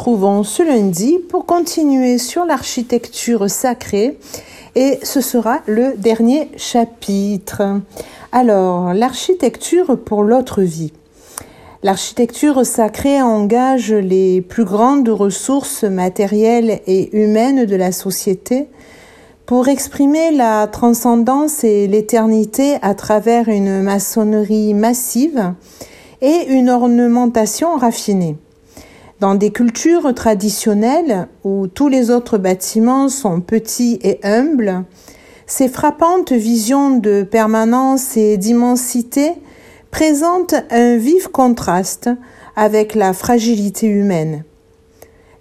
retrouvons ce lundi pour continuer sur l'architecture sacrée et ce sera le dernier chapitre. Alors, l'architecture pour l'autre vie. L'architecture sacrée engage les plus grandes ressources matérielles et humaines de la société pour exprimer la transcendance et l'éternité à travers une maçonnerie massive et une ornementation raffinée. Dans des cultures traditionnelles où tous les autres bâtiments sont petits et humbles, ces frappantes visions de permanence et d'immensité présentent un vif contraste avec la fragilité humaine.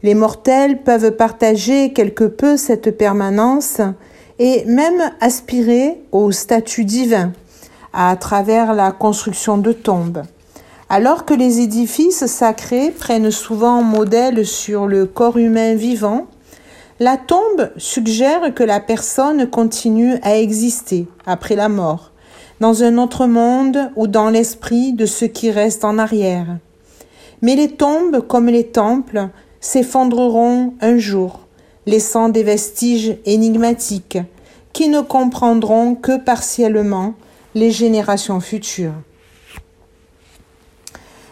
Les mortels peuvent partager quelque peu cette permanence et même aspirer au statut divin à travers la construction de tombes. Alors que les édifices sacrés prennent souvent modèle sur le corps humain vivant, la tombe suggère que la personne continue à exister après la mort, dans un autre monde ou dans l'esprit de ceux qui restent en arrière. Mais les tombes, comme les temples, s'effondreront un jour, laissant des vestiges énigmatiques qui ne comprendront que partiellement les générations futures.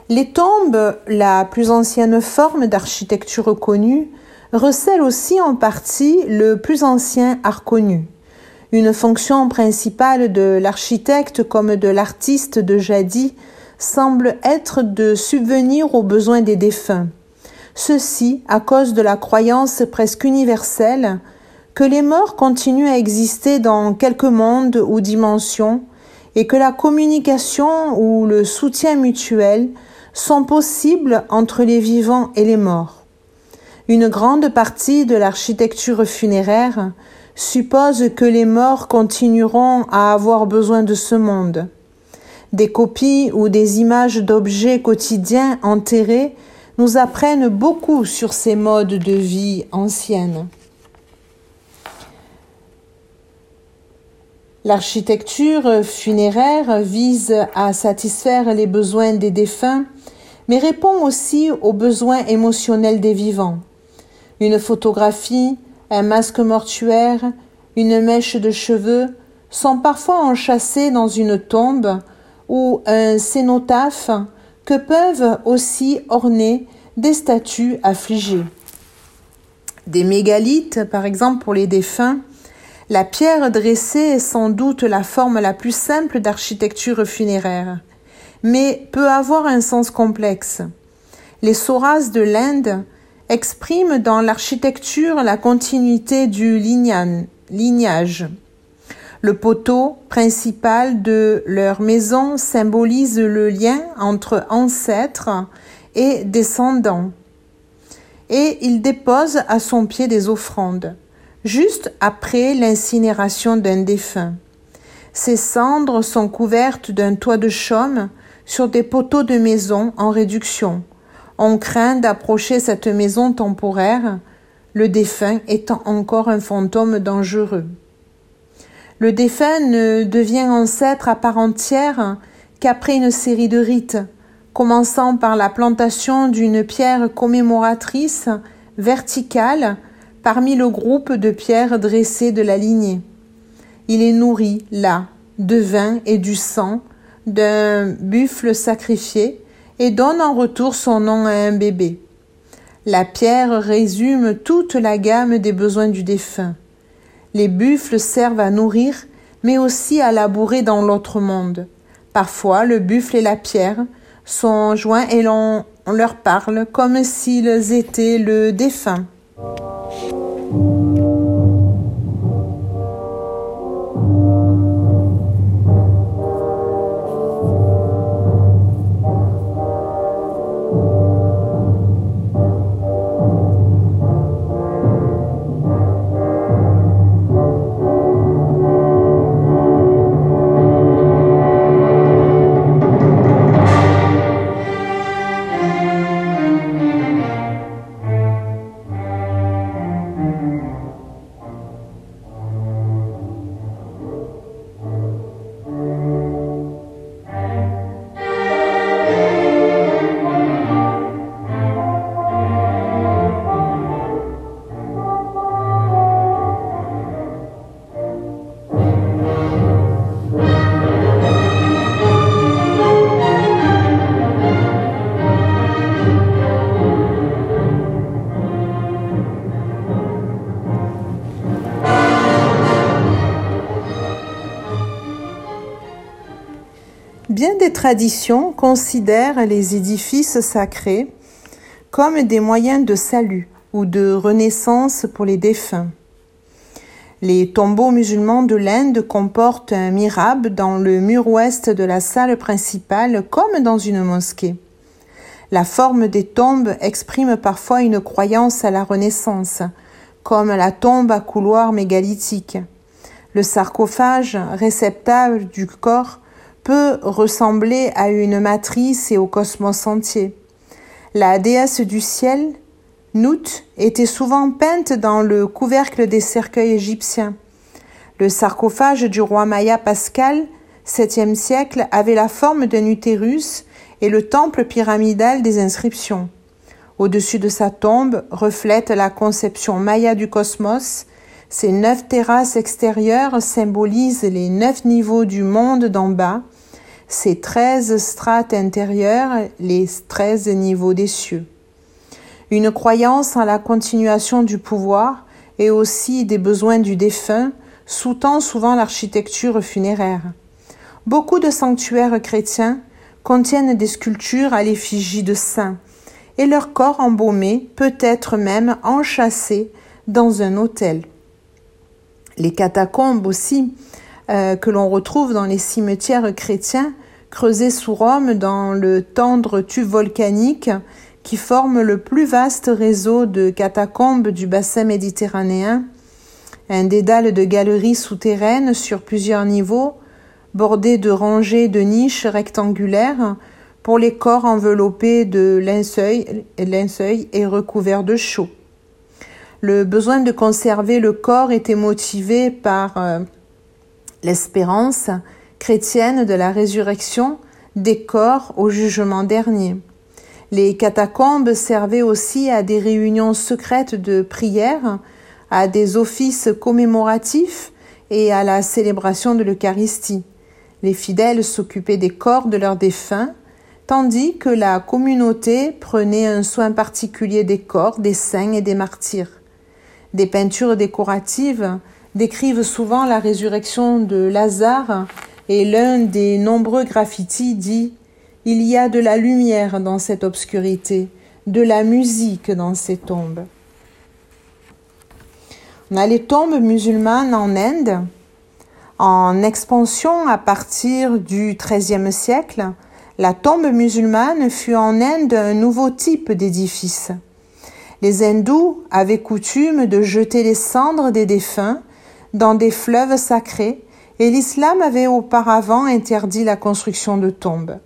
Les tombes, la plus ancienne forme d'architecture connue, recèlent aussi en partie le plus ancien art connu. Une fonction principale de l'architecte comme de l'artiste de jadis semble être de subvenir aux besoins des défunts. Ceci à cause de la croyance presque universelle que les morts continuent à exister dans quelque monde ou dimension et que la communication ou le soutien mutuel sont possibles entre les vivants et les morts. Une grande partie de l'architecture funéraire suppose que les morts continueront à avoir besoin de ce monde. Des copies ou des images d'objets quotidiens enterrés nous apprennent beaucoup sur ces modes de vie anciennes. L'architecture funéraire vise à satisfaire les besoins des défunts mais répond aussi aux besoins émotionnels des vivants. Une photographie, un masque mortuaire, une mèche de cheveux sont parfois enchâssés dans une tombe ou un cénotaphe que peuvent aussi orner des statues affligées. Des mégalithes, par exemple pour les défunts, la pierre dressée est sans doute la forme la plus simple d'architecture funéraire mais peut avoir un sens complexe. Les Soras de l'Inde expriment dans l'architecture la continuité du lignage. Le poteau principal de leur maison symbolise le lien entre ancêtres et descendants. Et il dépose à son pied des offrandes, juste après l'incinération d'un défunt. Ces cendres sont couvertes d'un toit de chaume sur des poteaux de maison en réduction. On craint d'approcher cette maison temporaire, le défunt étant encore un fantôme dangereux. Le défunt ne devient ancêtre à part entière qu'après une série de rites, commençant par la plantation d'une pierre commémoratrice verticale parmi le groupe de pierres dressées de la lignée. Il est nourri, là, de vin et du sang, d'un buffle sacrifié et donne en retour son nom à un bébé. La pierre résume toute la gamme des besoins du défunt. Les buffles servent à nourrir, mais aussi à labourer dans l'autre monde. Parfois, le buffle et la pierre sont joints et l'on leur parle comme s'ils étaient le défunt. you Traditions considèrent les édifices sacrés comme des moyens de salut ou de renaissance pour les défunts. Les tombeaux musulmans de l'Inde comportent un mirabe dans le mur ouest de la salle principale comme dans une mosquée. La forme des tombes exprime parfois une croyance à la renaissance, comme la tombe à couloir mégalithique. Le sarcophage, réceptacle du corps, peut ressembler à une matrice et au cosmos entier. La déesse du ciel, Nout était souvent peinte dans le couvercle des cercueils égyptiens. Le sarcophage du roi Maya Pascal, 7e siècle, avait la forme d'un utérus et le temple pyramidal des inscriptions. Au-dessus de sa tombe reflète la conception maya du cosmos. Ces neuf terrasses extérieures symbolisent les neuf niveaux du monde d'en bas, ces treize strates intérieures, les treize niveaux des cieux une croyance en la continuation du pouvoir et aussi des besoins du défunt sous-tend souvent l'architecture funéraire. Beaucoup de sanctuaires chrétiens contiennent des sculptures à l'effigie de saints, et leur corps embaumé peut être même enchâssé dans un autel. Les catacombes aussi, euh, que l'on retrouve dans les cimetières chrétiens, creusés sous Rome dans le tendre tube volcanique qui forme le plus vaste réseau de catacombes du bassin méditerranéen, un dédale de galeries souterraines sur plusieurs niveaux, bordé de rangées de niches rectangulaires pour les corps enveloppés de linceuil et recouverts de chaux. Le besoin de conserver le corps était motivé par euh, l'espérance chrétienne de la résurrection des corps au jugement dernier. Les catacombes servaient aussi à des réunions secrètes de prière, à des offices commémoratifs et à la célébration de l'Eucharistie. Les fidèles s'occupaient des corps de leurs défunts, tandis que la communauté prenait un soin particulier des corps des saints et des martyrs. Des peintures décoratives décrivent souvent la résurrection de Lazare et l'un des nombreux graffitis dit il y a de la lumière dans cette obscurité, de la musique dans ces tombes. On a les tombes musulmanes en Inde, en expansion à partir du XIIIe siècle. La tombe musulmane fut en Inde un nouveau type d'édifice. Les hindous avaient coutume de jeter les cendres des défunts dans des fleuves sacrés et l'islam avait auparavant interdit la construction de tombes.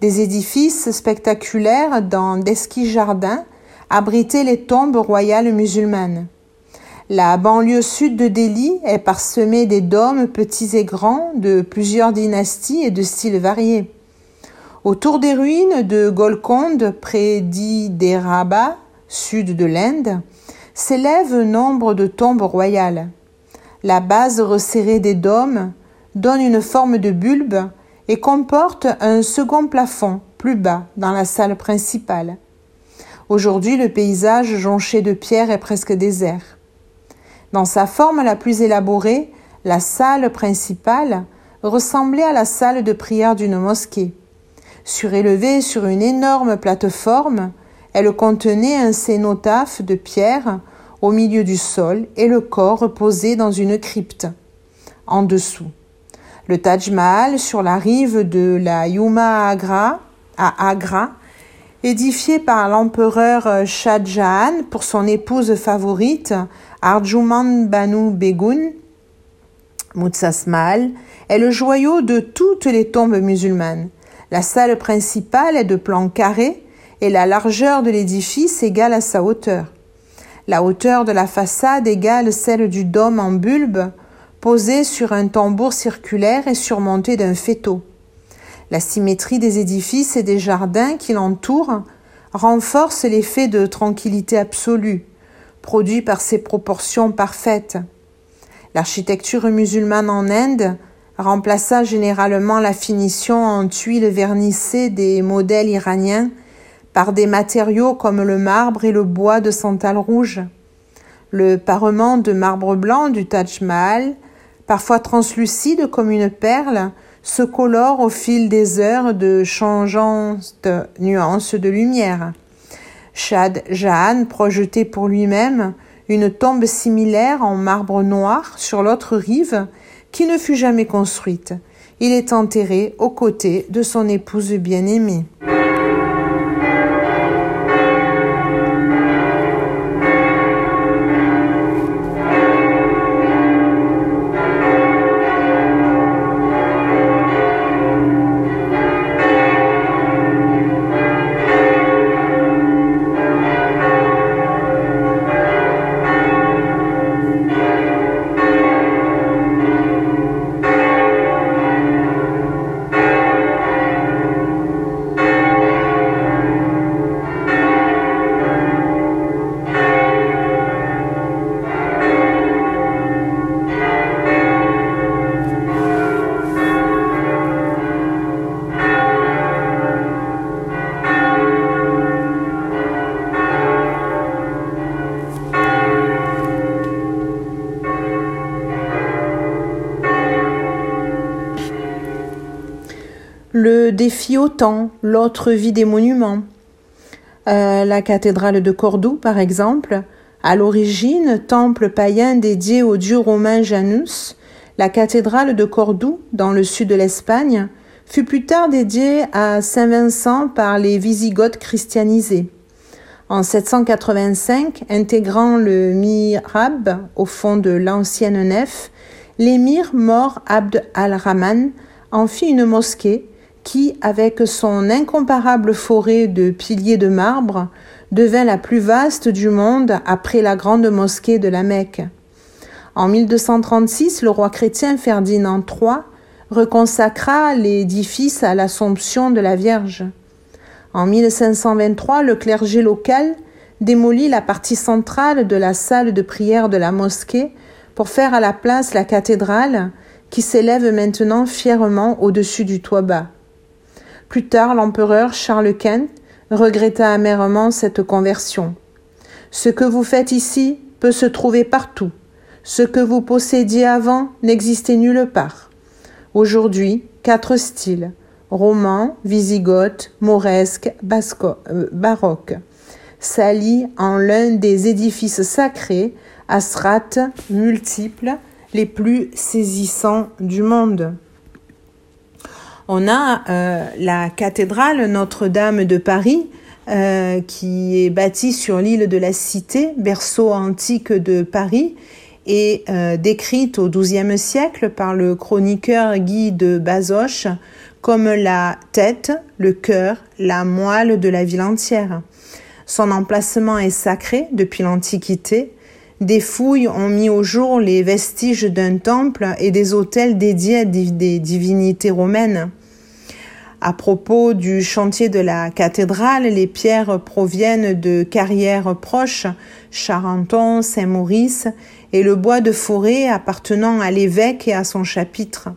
Des édifices spectaculaires dans d'esquis jardins abritaient les tombes royales musulmanes. La banlieue sud de Delhi est parsemée des dômes petits et grands de plusieurs dynasties et de styles variés. Autour des ruines de Golconde, près d'Hyderabad, sud de l'Inde, s'élèvent nombre de tombes royales. La base resserrée des dômes donne une forme de bulbe et comporte un second plafond plus bas dans la salle principale. Aujourd'hui, le paysage jonché de pierres est presque désert. Dans sa forme la plus élaborée, la salle principale ressemblait à la salle de prière d'une mosquée. Surélevée sur une énorme plateforme, elle contenait un cénotaphe de pierre au milieu du sol et le corps reposait dans une crypte en dessous. Le Taj Mahal sur la rive de la Yuma Agra, à Agra, édifié par l'empereur Shah Jahan pour son épouse favorite, Arjuman Banu Begun, Mutsas Mahal, est le joyau de toutes les tombes musulmanes. La salle principale est de plan carré et la largeur de l'édifice égale à sa hauteur. La hauteur de la façade égale celle du dôme en bulbe posé sur un tambour circulaire et surmonté d'un féto. La symétrie des édifices et des jardins qui l'entourent renforce l'effet de tranquillité absolue, produit par ses proportions parfaites. L'architecture musulmane en Inde remplaça généralement la finition en tuiles vernissées des modèles iraniens par des matériaux comme le marbre et le bois de santal rouge. Le parement de marbre blanc du Taj Mahal parfois translucide comme une perle, se colore au fil des heures de changeantes nuances de lumière. Shad Jahan projetait pour lui-même une tombe similaire en marbre noir sur l'autre rive qui ne fut jamais construite. Il est enterré aux côtés de son épouse bien-aimée. Défi au temps, l'autre vie des monuments. Euh, la cathédrale de Cordoue, par exemple, à l'origine, temple païen dédié au dieu romain Janus, la cathédrale de Cordoue, dans le sud de l'Espagne, fut plus tard dédiée à Saint Vincent par les Wisigoths christianisés. En 785, intégrant le mihrab au fond de l'ancienne nef, l'émir mort Abd al-Rahman en fit une mosquée qui, avec son incomparable forêt de piliers de marbre, devint la plus vaste du monde après la grande mosquée de la Mecque. En 1236, le roi chrétien Ferdinand III reconsacra l'édifice à l'Assomption de la Vierge. En 1523, le clergé local démolit la partie centrale de la salle de prière de la mosquée pour faire à la place la cathédrale qui s'élève maintenant fièrement au-dessus du toit bas. Plus tard, l'empereur Charles Quint regretta amèrement cette conversion. Ce que vous faites ici peut se trouver partout. Ce que vous possédiez avant n'existait nulle part. Aujourd'hui, quatre styles roman, wisigoth, mauresque, euh, baroque s'allient en l'un des édifices sacrés à strates multiples les plus saisissants du monde on a euh, la cathédrale Notre-Dame de Paris, euh, qui est bâtie sur l'île de la Cité, berceau antique de Paris, et euh, décrite au XIIe siècle par le chroniqueur Guy de Bazoches comme la tête, le cœur, la moelle de la ville entière. Son emplacement est sacré depuis l'Antiquité. Des fouilles ont mis au jour les vestiges d'un temple et des hôtels dédiés à des divinités romaines. À propos du chantier de la cathédrale, les pierres proviennent de carrières proches, Charenton, Saint-Maurice, et le bois de forêt appartenant à l'évêque et à son chapitre.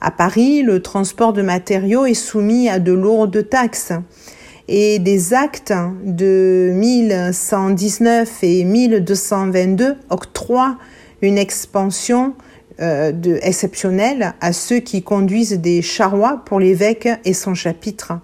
À Paris, le transport de matériaux est soumis à de lourdes taxes et des actes de 1119 et 1222 octroient une expansion euh, de, exceptionnel à ceux qui conduisent des charrois pour l'évêque et son chapitre.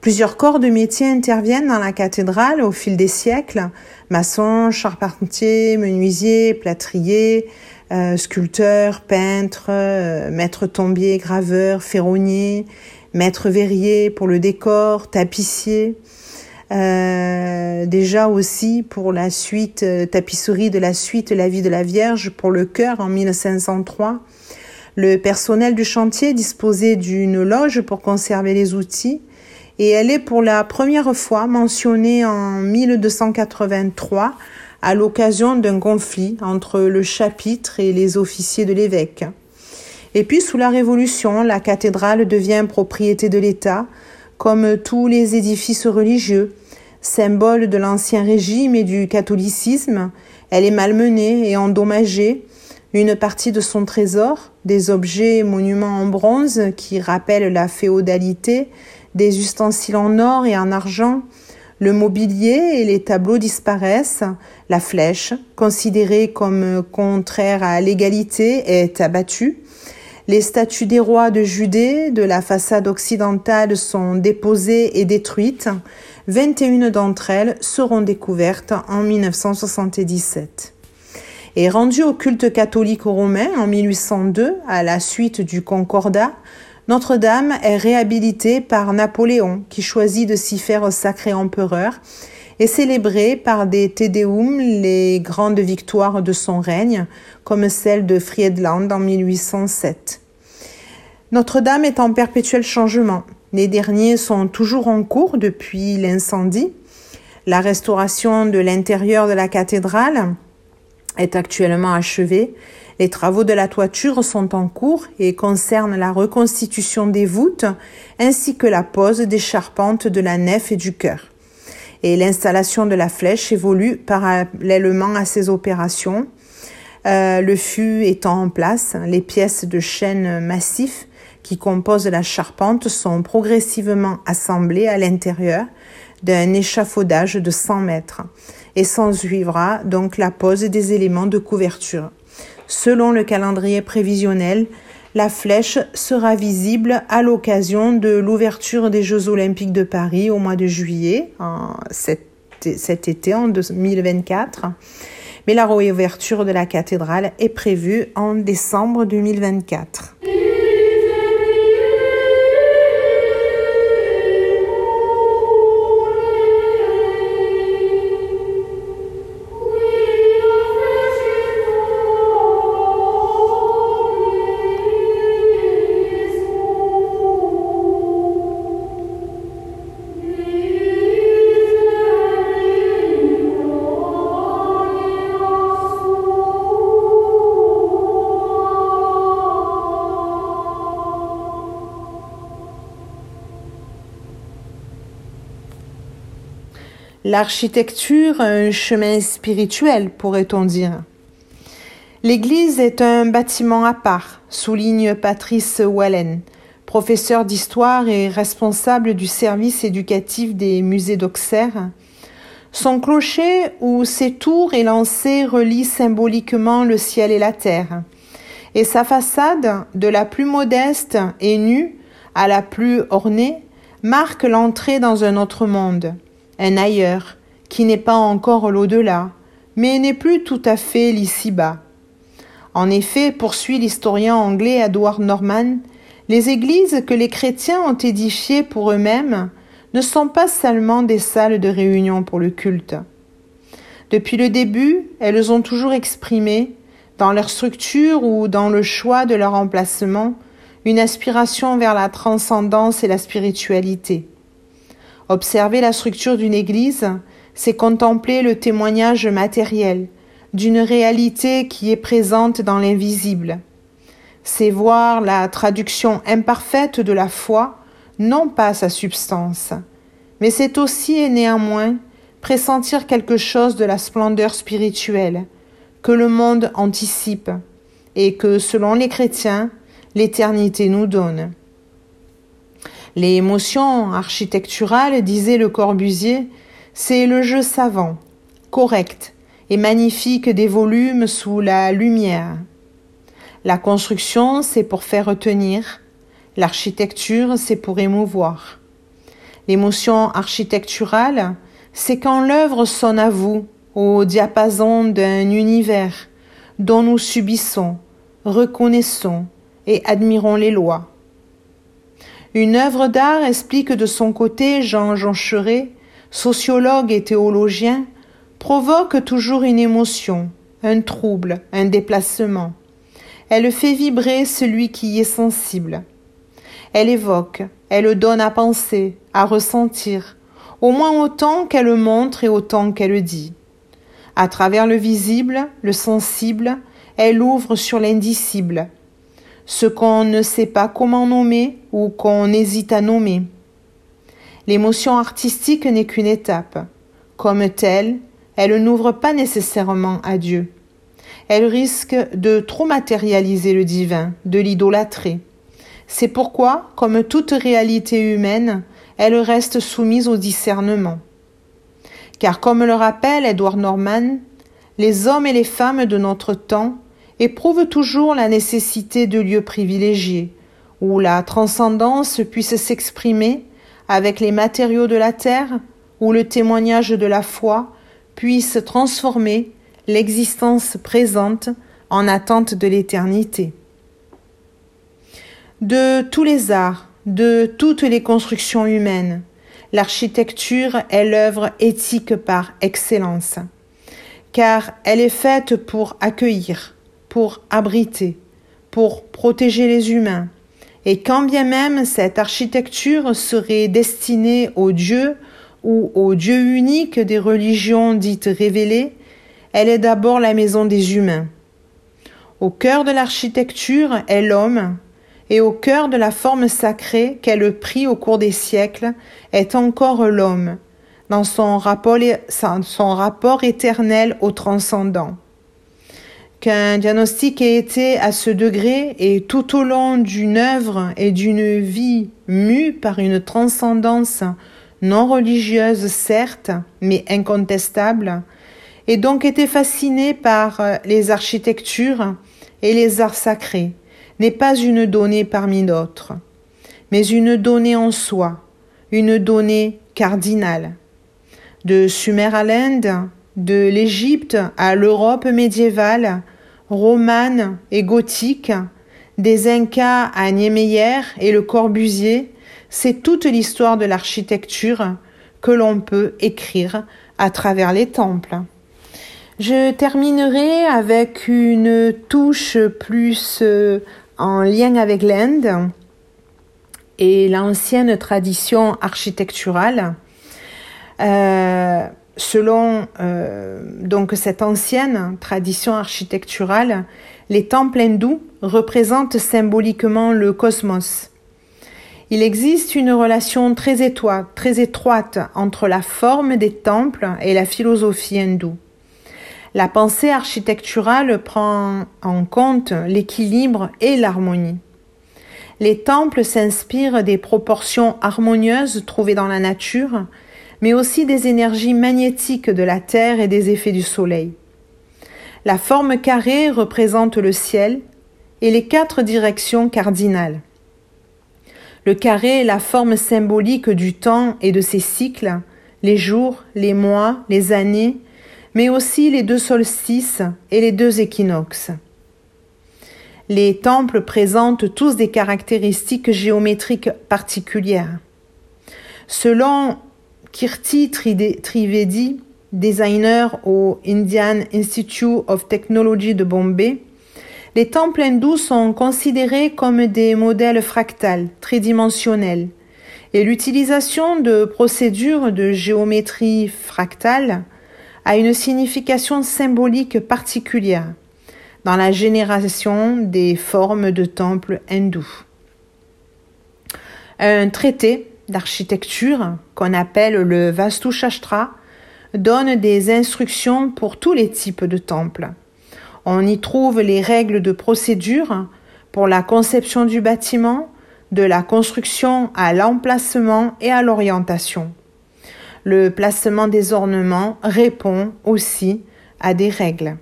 Plusieurs corps de métiers interviennent dans la cathédrale au fil des siècles. Maçons, charpentiers, menuisiers, plâtriers, euh, sculpteurs, peintres, euh, maîtres tombiers, graveurs, ferronniers, maîtres verriers pour le décor, tapissiers. Euh, déjà aussi pour la suite, euh, tapisserie de la suite La vie de la Vierge pour le chœur en 1503. Le personnel du chantier disposait d'une loge pour conserver les outils et elle est pour la première fois mentionnée en 1283 à l'occasion d'un conflit entre le chapitre et les officiers de l'évêque. Et puis sous la Révolution, la cathédrale devient propriété de l'État comme tous les édifices religieux, symbole de l'ancien régime et du catholicisme, elle est malmenée et endommagée. Une partie de son trésor, des objets et monuments en bronze qui rappellent la féodalité, des ustensiles en or et en argent, le mobilier et les tableaux disparaissent, la flèche, considérée comme contraire à l'égalité, est abattue, Les statues des rois de Judée de la façade occidentale sont déposées et détruites. 21 d'entre elles seront découvertes en 1977. Et rendu au culte catholique romain en 1802 à la suite du Concordat, Notre-Dame est réhabilitée par Napoléon qui choisit de s'y faire sacré empereur et célébrée par des Tédéum les grandes victoires de son règne, comme celle de Friedland en 1807. Notre-Dame est en perpétuel changement. Les derniers sont toujours en cours depuis l'incendie. La restauration de l'intérieur de la cathédrale est actuellement achevée. Les travaux de la toiture sont en cours et concernent la reconstitution des voûtes ainsi que la pose des charpentes de la nef et du chœur et l'installation de la flèche évolue parallèlement à ces opérations. Euh, le fût étant en place, les pièces de chêne massif qui composent la charpente sont progressivement assemblées à l'intérieur d'un échafaudage de 100 mètres et s'en suivra donc la pose des éléments de couverture. Selon le calendrier prévisionnel, la flèche sera visible à l'occasion de l'ouverture des Jeux olympiques de Paris au mois de juillet, cet, été en 2024. Mais la réouverture de la cathédrale est prévue en décembre 2024. L'architecture, un chemin spirituel, pourrait-on dire. L'église est un bâtiment à part, souligne Patrice Wallen, professeur d'histoire et responsable du service éducatif des musées d'Auxerre. Son clocher où ses tours élancées relient symboliquement le ciel et la terre, et sa façade, de la plus modeste et nue à la plus ornée, marque l'entrée dans un autre monde un ailleurs, qui n'est pas encore l'au-delà, mais n'est plus tout à fait l'ici-bas. En effet, poursuit l'historien anglais Edward Norman, les églises que les chrétiens ont édifiées pour eux-mêmes ne sont pas seulement des salles de réunion pour le culte. Depuis le début, elles ont toujours exprimé, dans leur structure ou dans le choix de leur emplacement, une aspiration vers la transcendance et la spiritualité. Observer la structure d'une église, c'est contempler le témoignage matériel d'une réalité qui est présente dans l'invisible. C'est voir la traduction imparfaite de la foi, non pas sa substance, mais c'est aussi et néanmoins pressentir quelque chose de la splendeur spirituelle que le monde anticipe et que, selon les chrétiens, l'éternité nous donne. Les émotions architecturales, disait Le Corbusier, c'est le jeu savant, correct et magnifique des volumes sous la lumière. La construction, c'est pour faire retenir, l'architecture, c'est pour émouvoir. L'émotion architecturale, c'est quand l'œuvre sonne à vous, au diapason d'un univers dont nous subissons, reconnaissons et admirons les lois. Une œuvre d'art explique de son côté Jean Joncheret, sociologue et théologien, provoque toujours une émotion, un trouble, un déplacement. Elle fait vibrer celui qui y est sensible. Elle évoque, elle donne à penser, à ressentir, au moins autant qu'elle montre et autant qu'elle dit. À travers le visible, le sensible, elle ouvre sur l'indicible, ce qu'on ne sait pas comment nommer ou qu'on hésite à nommer. L'émotion artistique n'est qu'une étape. Comme telle, elle n'ouvre pas nécessairement à Dieu. Elle risque de trop matérialiser le divin, de l'idolâtrer. C'est pourquoi, comme toute réalité humaine, elle reste soumise au discernement. Car comme le rappelle Edward Norman, les hommes et les femmes de notre temps éprouve toujours la nécessité de lieux privilégiés, où la transcendance puisse s'exprimer avec les matériaux de la terre, où le témoignage de la foi puisse transformer l'existence présente en attente de l'éternité. De tous les arts, de toutes les constructions humaines, l'architecture est l'œuvre éthique par excellence, car elle est faite pour accueillir, pour abriter, pour protéger les humains, et quand bien même cette architecture serait destinée aux dieux ou au Dieu unique des religions dites révélées, elle est d'abord la maison des humains. Au cœur de l'architecture est l'homme, et au cœur de la forme sacrée qu'elle prit au cours des siècles est encore l'homme, dans son rapport, son rapport éternel au transcendant qu'un diagnostic ait été à ce degré et tout au long d'une œuvre et d'une vie mue par une transcendance non religieuse certes, mais incontestable, et donc été fasciné par les architectures et les arts sacrés, n'est pas une donnée parmi d'autres, mais une donnée en soi, une donnée cardinale. De Sumer à l'Inde, de l'Égypte à l'Europe médiévale, romane et gothique, des Incas à Niemeyer et le Corbusier, c'est toute l'histoire de l'architecture que l'on peut écrire à travers les temples. Je terminerai avec une touche plus euh, en lien avec l'Inde et l'ancienne tradition architecturale. Euh, Selon euh, donc cette ancienne tradition architecturale, les temples hindous représentent symboliquement le cosmos. Il existe une relation très étroite, très étroite entre la forme des temples et la philosophie hindoue. La pensée architecturale prend en compte l'équilibre et l'harmonie. Les temples s'inspirent des proportions harmonieuses trouvées dans la nature mais aussi des énergies magnétiques de la Terre et des effets du Soleil. La forme carrée représente le ciel et les quatre directions cardinales. Le carré est la forme symbolique du temps et de ses cycles, les jours, les mois, les années, mais aussi les deux solstices et les deux équinoxes. Les temples présentent tous des caractéristiques géométriques particulières. Selon Kirti Trivedi, designer au Indian Institute of Technology de Bombay, les temples hindous sont considérés comme des modèles fractales, tridimensionnels, et l'utilisation de procédures de géométrie fractale a une signification symbolique particulière dans la génération des formes de temples hindous. Un traité d'architecture qu'on appelle le Vastu Shastra donne des instructions pour tous les types de temples. On y trouve les règles de procédure pour la conception du bâtiment, de la construction à l'emplacement et à l'orientation. Le placement des ornements répond aussi à des règles.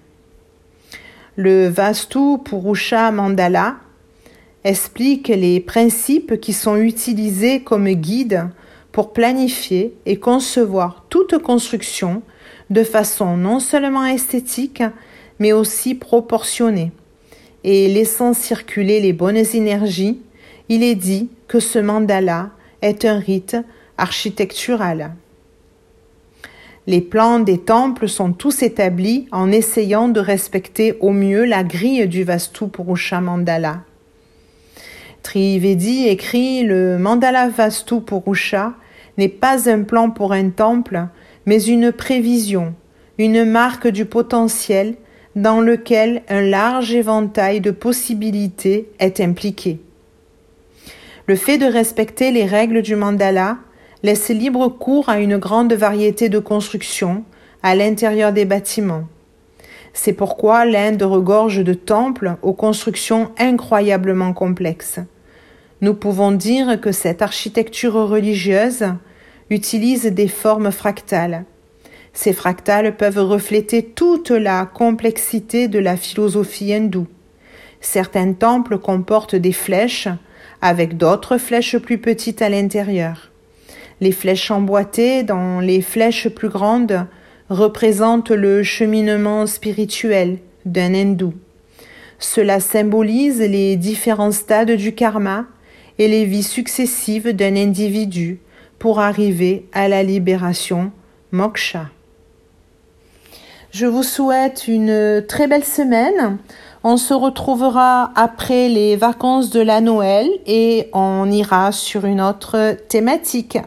Le Vastu Purusha Mandala explique les principes qui sont utilisés comme guide pour planifier et concevoir toute construction de façon non seulement esthétique, mais aussi proportionnée. Et laissant circuler les bonnes énergies, il est dit que ce mandala est un rite architectural. Les plans des temples sont tous établis en essayant de respecter au mieux la grille du Vastu Purusha Mandala. Trivedi écrit Le Mandala Vastu Purusha n'est pas un plan pour un temple, mais une prévision, une marque du potentiel dans lequel un large éventail de possibilités est impliqué. Le fait de respecter les règles du mandala laisse libre cours à une grande variété de constructions à l'intérieur des bâtiments. C'est pourquoi l'Inde regorge de temples aux constructions incroyablement complexes. Nous pouvons dire que cette architecture religieuse utilise des formes fractales. Ces fractales peuvent refléter toute la complexité de la philosophie hindoue. Certains temples comportent des flèches, avec d'autres flèches plus petites à l'intérieur. Les flèches emboîtées dans les flèches plus grandes représentent le cheminement spirituel d'un hindou. Cela symbolise les différents stades du karma et les vies successives d'un individu pour arriver à la libération moksha. Je vous souhaite une très belle semaine. On se retrouvera après les vacances de la Noël et on ira sur une autre thématique.